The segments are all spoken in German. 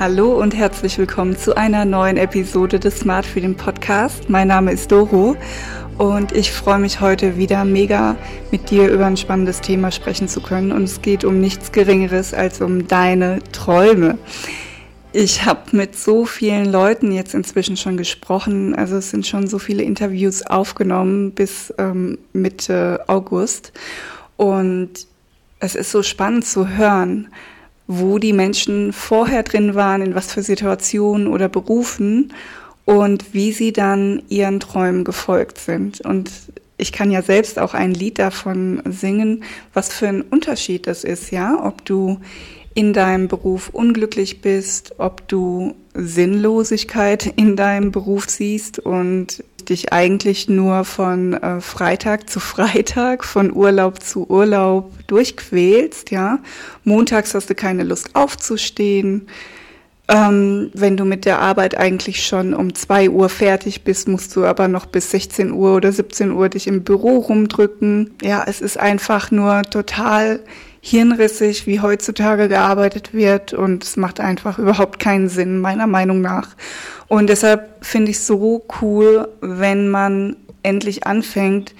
Hallo und herzlich willkommen zu einer neuen Episode des Smart Freedom Podcast. Mein Name ist Doro und ich freue mich heute wieder mega mit dir über ein spannendes Thema sprechen zu können und es geht um nichts Geringeres als um deine Träume. Ich habe mit so vielen Leuten jetzt inzwischen schon gesprochen, also es sind schon so viele Interviews aufgenommen bis ähm, Mitte August und es ist so spannend zu hören, wo die Menschen vorher drin waren, in was für Situationen oder Berufen und wie sie dann ihren Träumen gefolgt sind. Und ich kann ja selbst auch ein Lied davon singen, was für ein Unterschied das ist, ja, ob du in deinem Beruf unglücklich bist, ob du Sinnlosigkeit in deinem Beruf siehst und dich eigentlich nur von äh, Freitag zu Freitag, von Urlaub zu Urlaub durchquälst, ja. Montags hast du keine Lust aufzustehen. Ähm, wenn du mit der Arbeit eigentlich schon um zwei Uhr fertig bist, musst du aber noch bis 16 Uhr oder 17 Uhr dich im Büro rumdrücken. Ja, es ist einfach nur total hirnrissig, wie heutzutage gearbeitet wird und es macht einfach überhaupt keinen Sinn, meiner Meinung nach. Und deshalb finde ich es so cool, wenn man endlich anfängt,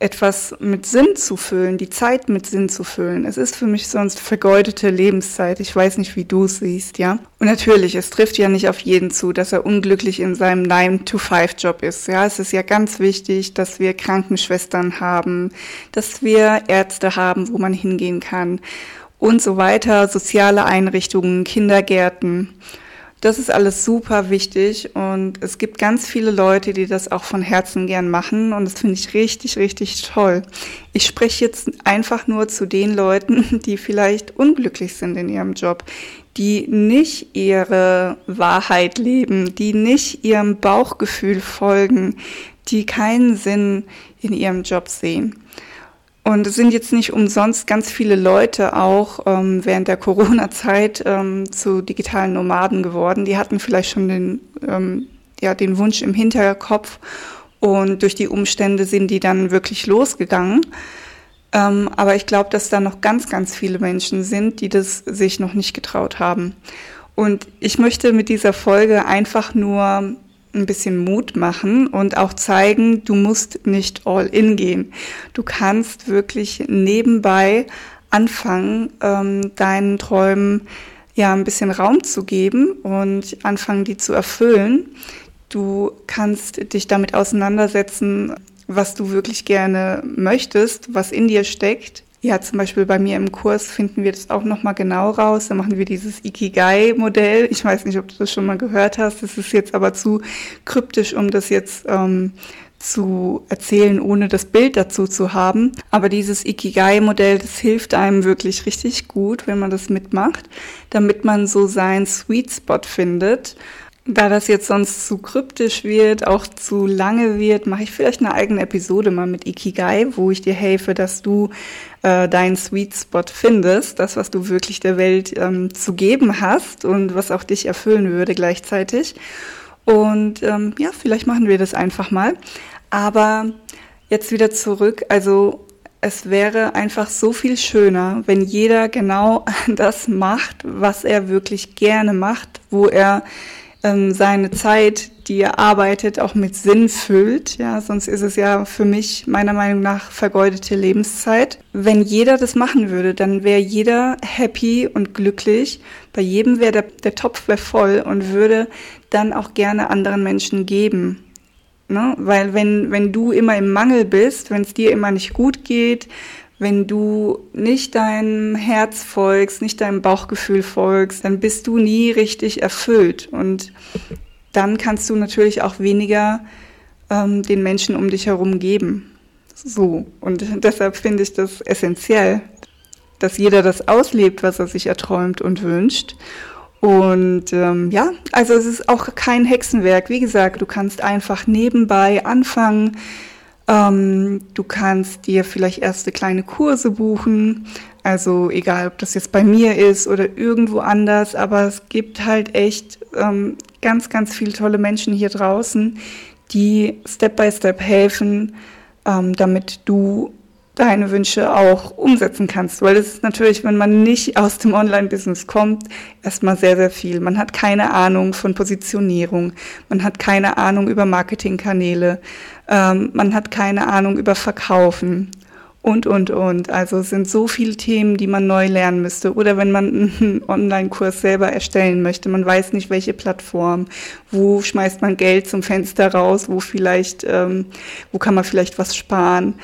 etwas mit Sinn zu füllen, die Zeit mit Sinn zu füllen. Es ist für mich sonst vergeudete Lebenszeit. Ich weiß nicht, wie du es siehst, ja. Und natürlich, es trifft ja nicht auf jeden zu, dass er unglücklich in seinem 9-to-5-Job ist. Ja, es ist ja ganz wichtig, dass wir Krankenschwestern haben, dass wir Ärzte haben, wo man hingehen kann und so weiter, soziale Einrichtungen, Kindergärten. Das ist alles super wichtig und es gibt ganz viele Leute, die das auch von Herzen gern machen und das finde ich richtig, richtig toll. Ich spreche jetzt einfach nur zu den Leuten, die vielleicht unglücklich sind in ihrem Job, die nicht ihre Wahrheit leben, die nicht ihrem Bauchgefühl folgen, die keinen Sinn in ihrem Job sehen. Und es sind jetzt nicht umsonst ganz viele Leute auch ähm, während der Corona-Zeit ähm, zu digitalen Nomaden geworden. Die hatten vielleicht schon den, ähm, ja, den Wunsch im Hinterkopf und durch die Umstände sind die dann wirklich losgegangen. Ähm, aber ich glaube, dass da noch ganz, ganz viele Menschen sind, die das sich noch nicht getraut haben. Und ich möchte mit dieser Folge einfach nur ein bisschen Mut machen und auch zeigen, du musst nicht all in gehen. Du kannst wirklich nebenbei anfangen, ähm, deinen Träumen ja ein bisschen Raum zu geben und anfangen, die zu erfüllen. Du kannst dich damit auseinandersetzen, was du wirklich gerne möchtest, was in dir steckt, ja, zum Beispiel bei mir im Kurs finden wir das auch nochmal genau raus. Da machen wir dieses Ikigai-Modell. Ich weiß nicht, ob du das schon mal gehört hast. Das ist jetzt aber zu kryptisch, um das jetzt ähm, zu erzählen, ohne das Bild dazu zu haben. Aber dieses Ikigai-Modell, das hilft einem wirklich richtig gut, wenn man das mitmacht, damit man so seinen Sweet Spot findet da das jetzt sonst zu kryptisch wird, auch zu lange wird, mache ich vielleicht eine eigene Episode mal mit Ikigai, wo ich dir helfe, dass du äh, deinen Sweet Spot findest, das, was du wirklich der Welt ähm, zu geben hast und was auch dich erfüllen würde gleichzeitig. Und ähm, ja, vielleicht machen wir das einfach mal. Aber jetzt wieder zurück. Also es wäre einfach so viel schöner, wenn jeder genau das macht, was er wirklich gerne macht, wo er ähm, seine Zeit, die er arbeitet, auch mit Sinn füllt. Ja, sonst ist es ja für mich meiner Meinung nach vergeudete Lebenszeit. Wenn jeder das machen würde, dann wäre jeder happy und glücklich. Bei jedem wäre der, der Topf wär voll und würde dann auch gerne anderen Menschen geben. Ne? Weil wenn, wenn du immer im Mangel bist, wenn es dir immer nicht gut geht, wenn du nicht deinem Herz folgst, nicht deinem Bauchgefühl folgst, dann bist du nie richtig erfüllt. Und dann kannst du natürlich auch weniger ähm, den Menschen um dich herum geben. So. Und deshalb finde ich das essentiell, dass jeder das auslebt, was er sich erträumt und wünscht. Und ähm, ja, also es ist auch kein Hexenwerk. Wie gesagt, du kannst einfach nebenbei anfangen. Ähm, du kannst dir vielleicht erste kleine Kurse buchen. Also egal, ob das jetzt bei mir ist oder irgendwo anders, aber es gibt halt echt ähm, ganz, ganz viele tolle Menschen hier draußen, die Step by Step helfen, ähm, damit du deine Wünsche auch umsetzen kannst. Weil es ist natürlich, wenn man nicht aus dem Online-Business kommt, erstmal sehr, sehr viel. Man hat keine Ahnung von Positionierung, man hat keine Ahnung über Marketingkanäle, ähm, man hat keine Ahnung über Verkaufen und, und, und. Also es sind so viele Themen, die man neu lernen müsste. Oder wenn man einen Online-Kurs selber erstellen möchte, man weiß nicht, welche Plattform, wo schmeißt man Geld zum Fenster raus, wo vielleicht, ähm, wo kann man vielleicht was sparen.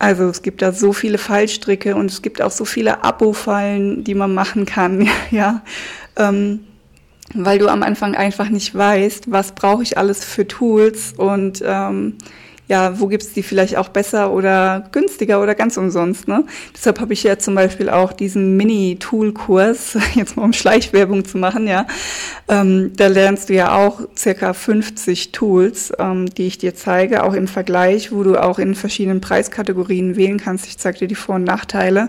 Also es gibt da so viele Fallstricke und es gibt auch so viele Abo-Fallen, die man machen kann, ja. Ähm, weil du am Anfang einfach nicht weißt, was brauche ich alles für Tools und ähm, ja, wo gibt's die vielleicht auch besser oder günstiger oder ganz umsonst. Ne? Deshalb habe ich ja zum Beispiel auch diesen Mini-Tool-Kurs, jetzt mal um Schleichwerbung zu machen, ja. Ähm, da lernst du ja auch circa 50 Tools, ähm, die ich dir zeige, auch im Vergleich, wo du auch in verschiedenen Preiskategorien wählen kannst. Ich zeige dir die Vor- und Nachteile.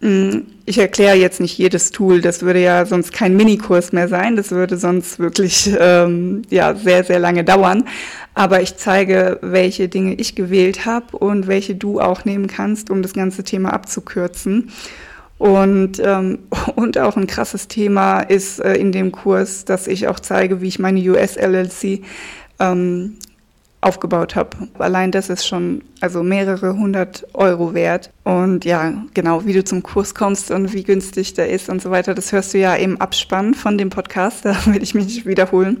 Mm, ich erkläre jetzt nicht jedes Tool, das würde ja sonst kein Minikurs mehr sein, das würde sonst wirklich ähm, ja sehr sehr lange dauern. Aber ich zeige, welche Dinge ich gewählt habe und welche du auch nehmen kannst, um das ganze Thema abzukürzen. Und, ähm, und auch ein krasses Thema ist äh, in dem Kurs, dass ich auch zeige, wie ich meine US-LLC ähm, aufgebaut habe. Allein das ist schon also mehrere hundert Euro wert. Und ja, genau, wie du zum Kurs kommst und wie günstig der ist und so weiter, das hörst du ja im Abspann von dem Podcast, da will ich mich nicht wiederholen.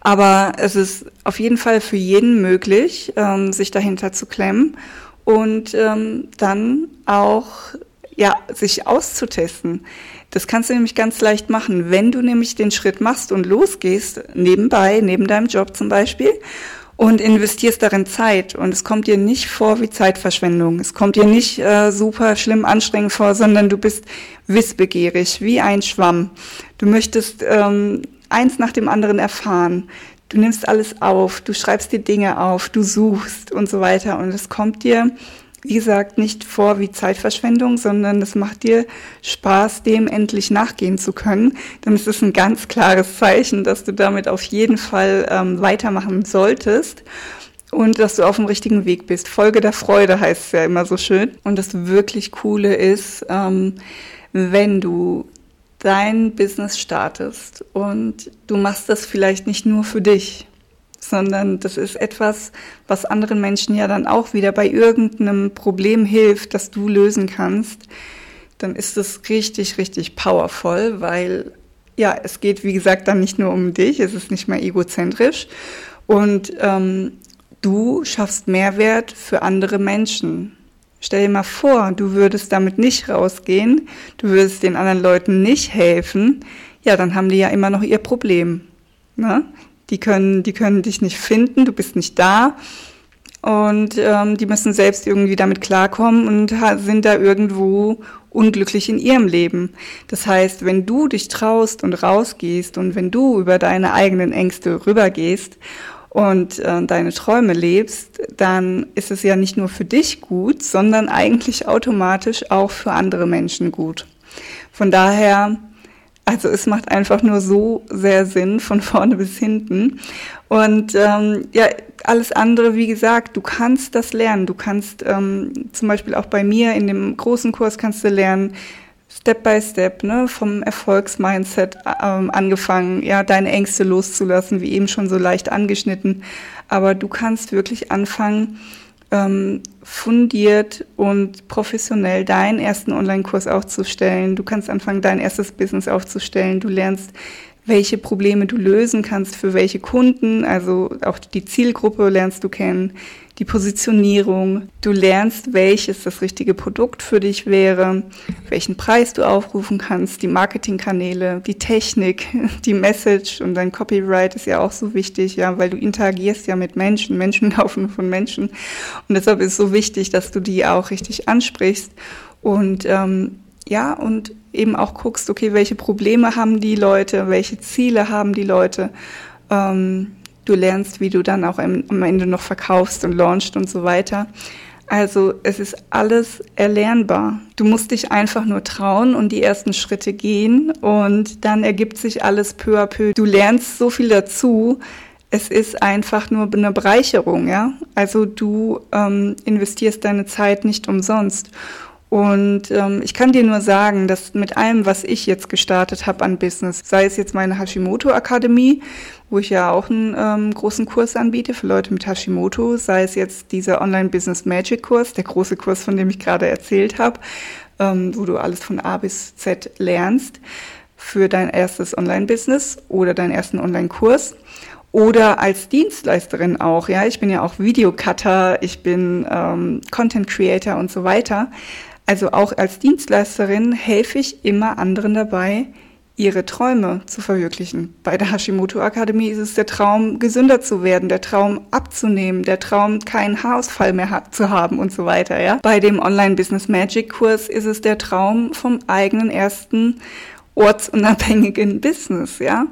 Aber es ist auf jeden Fall für jeden möglich, ähm, sich dahinter zu klemmen und ähm, dann auch ja, sich auszutesten. Das kannst du nämlich ganz leicht machen, wenn du nämlich den Schritt machst und losgehst, nebenbei, neben deinem Job zum Beispiel, und investierst darin Zeit. Und es kommt dir nicht vor wie Zeitverschwendung. Es kommt dir nicht äh, super schlimm anstrengend vor, sondern du bist wissbegierig, wie ein Schwamm. Du möchtest ähm, eins nach dem anderen erfahren. Du nimmst alles auf, du schreibst dir Dinge auf, du suchst und so weiter. Und es kommt dir wie gesagt, nicht vor wie Zeitverschwendung, sondern es macht dir Spaß, dem endlich nachgehen zu können. Dann ist es ein ganz klares Zeichen, dass du damit auf jeden Fall ähm, weitermachen solltest und dass du auf dem richtigen Weg bist. Folge der Freude heißt es ja immer so schön. Und das wirklich Coole ist, ähm, wenn du dein Business startest und du machst das vielleicht nicht nur für dich, sondern das ist etwas, was anderen Menschen ja dann auch wieder bei irgendeinem Problem hilft, das du lösen kannst, dann ist es richtig, richtig powerful, weil ja, es geht, wie gesagt, dann nicht nur um dich, es ist nicht mehr egozentrisch und ähm, du schaffst Mehrwert für andere Menschen. Stell dir mal vor, du würdest damit nicht rausgehen, du würdest den anderen Leuten nicht helfen, ja, dann haben die ja immer noch ihr Problem. Ne? Die können, die können dich nicht finden, du bist nicht da. Und ähm, die müssen selbst irgendwie damit klarkommen und sind da irgendwo unglücklich in ihrem Leben. Das heißt, wenn du dich traust und rausgehst und wenn du über deine eigenen Ängste rübergehst und äh, deine Träume lebst, dann ist es ja nicht nur für dich gut, sondern eigentlich automatisch auch für andere Menschen gut. Von daher also es macht einfach nur so sehr Sinn von vorne bis hinten. Und ähm, ja, alles andere, wie gesagt, du kannst das lernen. Du kannst ähm, zum Beispiel auch bei mir in dem großen Kurs kannst du lernen, Step by Step, ne, vom Erfolgsmindset ähm, angefangen, ja, deine Ängste loszulassen, wie eben schon so leicht angeschnitten. Aber du kannst wirklich anfangen, ähm, fundiert und professionell deinen ersten Online-Kurs aufzustellen. Du kannst anfangen, dein erstes Business aufzustellen. Du lernst, welche Probleme du lösen kannst für welche Kunden. Also auch die Zielgruppe lernst du kennen die Positionierung. Du lernst, welches das richtige Produkt für dich wäre, welchen Preis du aufrufen kannst, die Marketingkanäle, die Technik, die Message und dein Copyright ist ja auch so wichtig, ja, weil du interagierst ja mit Menschen. Menschen laufen von Menschen. Und deshalb ist es so wichtig, dass du die auch richtig ansprichst. Und ähm, ja, und eben auch guckst, okay, welche Probleme haben die Leute, welche Ziele haben die Leute. Ähm, du lernst, wie du dann auch am Ende noch verkaufst und launchst und so weiter. Also es ist alles erlernbar. Du musst dich einfach nur trauen und die ersten Schritte gehen und dann ergibt sich alles peu à peu. Du lernst so viel dazu. Es ist einfach nur eine Bereicherung, ja. Also du ähm, investierst deine Zeit nicht umsonst. Und ähm, ich kann dir nur sagen, dass mit allem, was ich jetzt gestartet habe an Business, sei es jetzt meine Hashimoto Akademie, wo ich ja auch einen ähm, großen Kurs anbiete für Leute mit Hashimoto, sei es jetzt dieser Online Business Magic Kurs, der große Kurs, von dem ich gerade erzählt habe, ähm, wo du alles von A bis Z lernst für dein erstes Online-Business oder deinen ersten Online-Kurs oder als Dienstleisterin auch. Ja, ich bin ja auch Videocutter, ich bin ähm, Content Creator und so weiter. Also auch als Dienstleisterin helfe ich immer anderen dabei, ihre Träume zu verwirklichen. Bei der Hashimoto Akademie ist es der Traum, gesünder zu werden, der Traum abzunehmen, der Traum, keinen Haarausfall mehr zu haben und so weiter, ja. Bei dem Online Business Magic Kurs ist es der Traum vom eigenen ersten ortsunabhängigen Business, ja.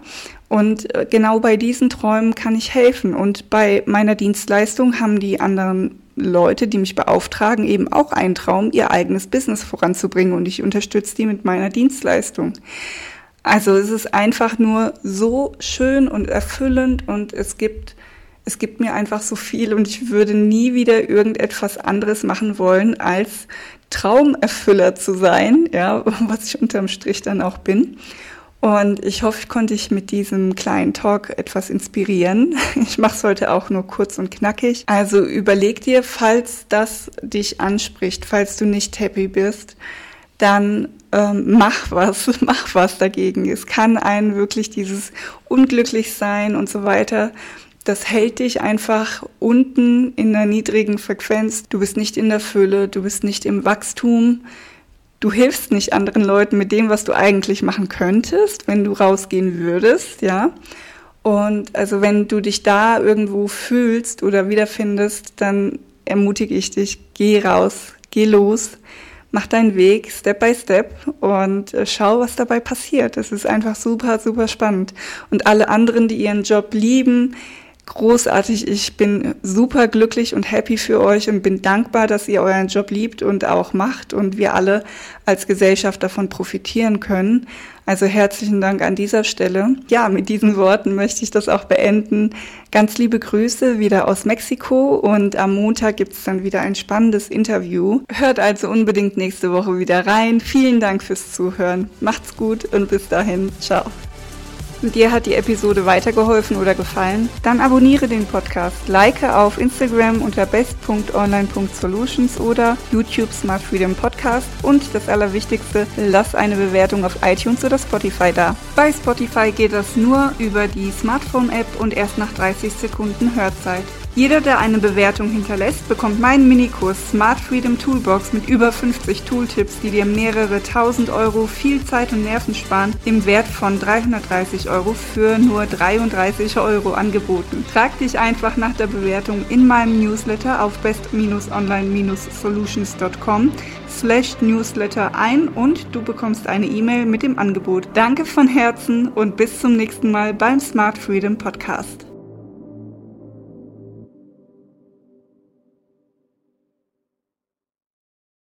Und äh, genau bei diesen Träumen kann ich helfen. Und bei meiner Dienstleistung haben die anderen Leute, die mich beauftragen, eben auch einen Traum, ihr eigenes Business voranzubringen und ich unterstütze die mit meiner Dienstleistung. Also es ist einfach nur so schön und erfüllend und es gibt es gibt mir einfach so viel und ich würde nie wieder irgendetwas anderes machen wollen, als Traumerfüller zu sein, ja, was ich unterm Strich dann auch bin. Und ich hoffe, konnte ich mit diesem kleinen Talk etwas inspirieren. Ich mache es heute auch nur kurz und knackig. Also überleg dir, falls das dich anspricht, falls du nicht happy bist, dann ähm, mach was, mach was dagegen. Es kann einen wirklich dieses unglücklich sein und so weiter. Das hält dich einfach unten in der niedrigen Frequenz. Du bist nicht in der Fülle, du bist nicht im Wachstum du hilfst nicht anderen Leuten mit dem, was du eigentlich machen könntest, wenn du rausgehen würdest, ja. Und also wenn du dich da irgendwo fühlst oder wiederfindest, dann ermutige ich dich, geh raus, geh los, mach deinen Weg Step by Step und äh, schau, was dabei passiert. Es ist einfach super, super spannend. Und alle anderen, die ihren Job lieben, großartig. Ich bin super glücklich und happy für euch und bin dankbar, dass ihr euren Job liebt und auch macht und wir alle als Gesellschaft davon profitieren können. Also herzlichen Dank an dieser Stelle. Ja, mit diesen Worten möchte ich das auch beenden. Ganz liebe Grüße wieder aus Mexiko und am Montag gibt es dann wieder ein spannendes Interview. Hört also unbedingt nächste Woche wieder rein. Vielen Dank fürs Zuhören. Macht's gut und bis dahin. Ciao. Dir hat die Episode weitergeholfen oder gefallen? Dann abonniere den Podcast, like auf Instagram unter best.online.solutions oder YouTube Smart Freedom Podcast und das Allerwichtigste, lass eine Bewertung auf iTunes oder Spotify da. Bei Spotify geht das nur über die Smartphone-App und erst nach 30 Sekunden Hörzeit. Jeder, der eine Bewertung hinterlässt, bekommt meinen Minikurs Smart Freedom Toolbox mit über 50 Tooltips, die dir mehrere tausend Euro viel Zeit und Nerven sparen, im Wert von 330 Euro für nur 33 Euro angeboten. Trag dich einfach nach der Bewertung in meinem Newsletter auf best-online-solutions.com slash newsletter ein und du bekommst eine E-Mail mit dem Angebot. Danke von Herzen und bis zum nächsten Mal beim Smart Freedom Podcast.